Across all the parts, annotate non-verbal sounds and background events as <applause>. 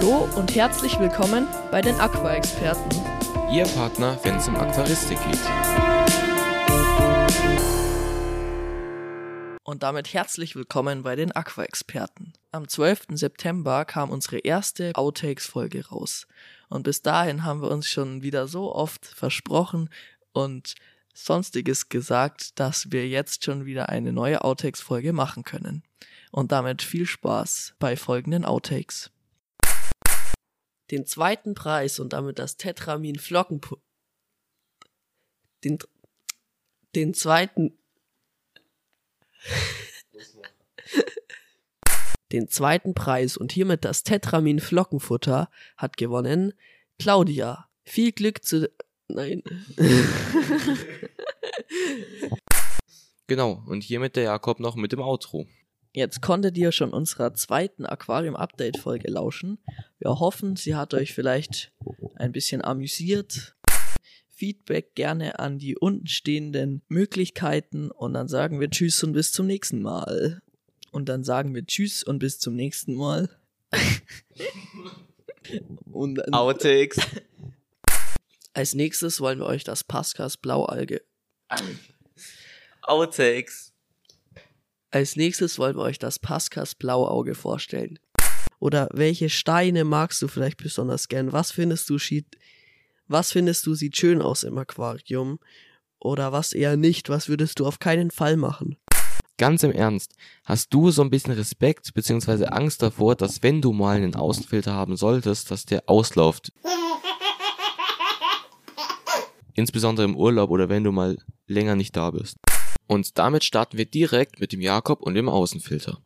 Hallo und herzlich willkommen bei den Aqua-Experten. Ihr Partner, wenn es um Aquaristik geht. Und damit herzlich willkommen bei den Aqua-Experten. Am 12. September kam unsere erste Outtakes-Folge raus. Und bis dahin haben wir uns schon wieder so oft versprochen und sonstiges gesagt, dass wir jetzt schon wieder eine neue Outtakes-Folge machen können. Und damit viel Spaß bei folgenden Outtakes. Den zweiten Preis und damit das Tetramin Flockenpu den, den zweiten <laughs> den zweiten Preis und hiermit das Tetramin Flockenfutter hat gewonnen Claudia. Viel Glück zu Nein. <laughs> Genau, und hiermit der Jakob noch mit dem Outro. Jetzt konntet ihr schon unserer zweiten Aquarium-Update-Folge lauschen. Wir hoffen, sie hat euch vielleicht ein bisschen amüsiert. Feedback gerne an die untenstehenden Möglichkeiten und dann sagen wir Tschüss und bis zum nächsten Mal. Und dann sagen wir Tschüss und bis zum nächsten Mal. <laughs> und dann, Outtakes. als nächstes wollen wir euch das Pascas Blaualge. Outtakes. Als nächstes wollen wir euch das Pascas Blauauge vorstellen. Oder welche Steine magst du vielleicht besonders gern? Was findest du schied, was findest du sieht schön aus im Aquarium? Oder was eher nicht? Was würdest du auf keinen Fall machen? Ganz im Ernst, hast du so ein bisschen Respekt bzw. Angst davor, dass wenn du mal einen Außenfilter haben solltest, dass der ausläuft? <laughs> Insbesondere im Urlaub oder wenn du mal länger nicht da bist. Und damit starten wir direkt mit dem Jakob und dem Außenfilter.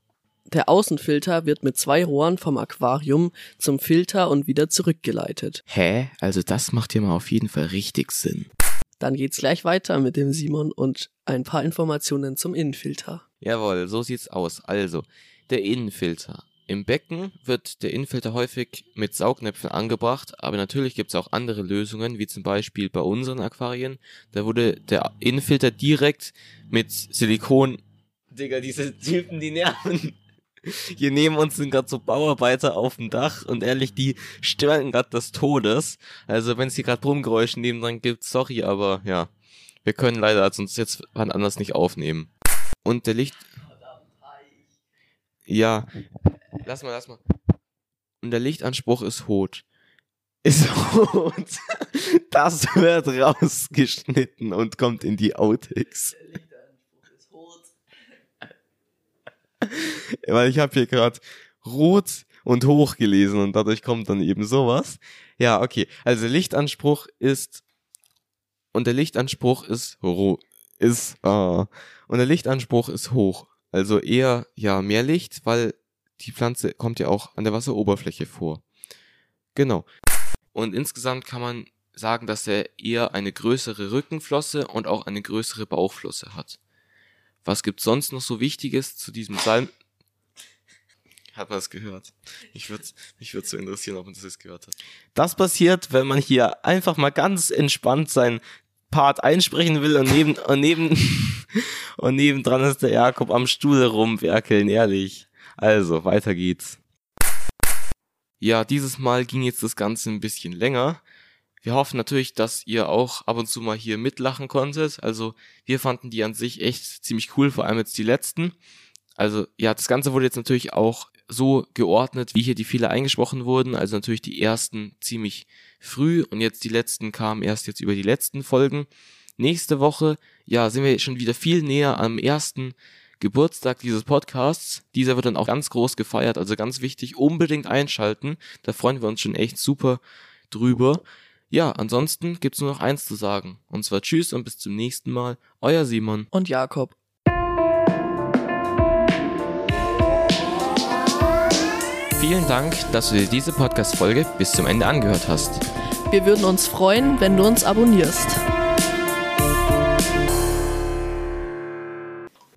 Der Außenfilter wird mit zwei Rohren vom Aquarium zum Filter und wieder zurückgeleitet. Hä? Also das macht hier mal auf jeden Fall richtig Sinn. Dann geht's gleich weiter mit dem Simon und ein paar Informationen zum Innenfilter. Jawohl, so sieht's aus. Also, der Innenfilter. Im Becken wird der Innenfilter häufig mit Saugnäpfen angebracht, aber natürlich gibt's auch andere Lösungen, wie zum Beispiel bei unseren Aquarien. Da wurde der Innenfilter direkt mit Silikon. Digga, diese Typen, die nerven. Hier neben uns sind gerade so Bauarbeiter auf dem Dach und ehrlich, die stören gerade des Todes. Also wenn es hier gerade Brummgeräusche nebendran gibt, sorry, aber ja, wir können leider sonst jetzt wann anders nicht aufnehmen. Und der Licht... Ja, lass mal, lass mal. Und der Lichtanspruch ist rot. Ist <laughs> rot. Das wird rausgeschnitten und kommt in die Outtakes. <laughs> Weil ich habe hier gerade rot und hoch gelesen und dadurch kommt dann eben sowas. Ja, okay. Also Lichtanspruch ist und der Lichtanspruch ist rot ist äh, und der Lichtanspruch ist hoch. Also eher ja mehr Licht, weil die Pflanze kommt ja auch an der Wasseroberfläche vor. Genau. Und insgesamt kann man sagen, dass er eher eine größere Rückenflosse und auch eine größere Bauchflosse hat. Was gibt's sonst noch so Wichtiges zu diesem Salm? Hat man es gehört? Ich würde mich würde so interessieren, ob man das jetzt gehört hat. Das passiert, wenn man hier einfach mal ganz entspannt seinen Part einsprechen will und neben und neben <laughs> und nebendran ist der Jakob am Stuhl rumwerkeln, ehrlich. Also, weiter geht's. Ja, dieses Mal ging jetzt das Ganze ein bisschen länger. Wir hoffen natürlich, dass ihr auch ab und zu mal hier mitlachen konntet. Also wir fanden die an sich echt ziemlich cool, vor allem jetzt die letzten. Also ja, das Ganze wurde jetzt natürlich auch so geordnet, wie hier die Fehler eingesprochen wurden. Also natürlich die ersten ziemlich früh und jetzt die letzten kamen erst jetzt über die letzten Folgen. Nächste Woche, ja, sind wir schon wieder viel näher am ersten Geburtstag dieses Podcasts. Dieser wird dann auch ganz groß gefeiert, also ganz wichtig, unbedingt einschalten. Da freuen wir uns schon echt super drüber. Ja, ansonsten gibt's nur noch eins zu sagen. Und zwar Tschüss und bis zum nächsten Mal. Euer Simon. Und Jakob. Vielen Dank, dass du dir diese Podcast-Folge bis zum Ende angehört hast. Wir würden uns freuen, wenn du uns abonnierst.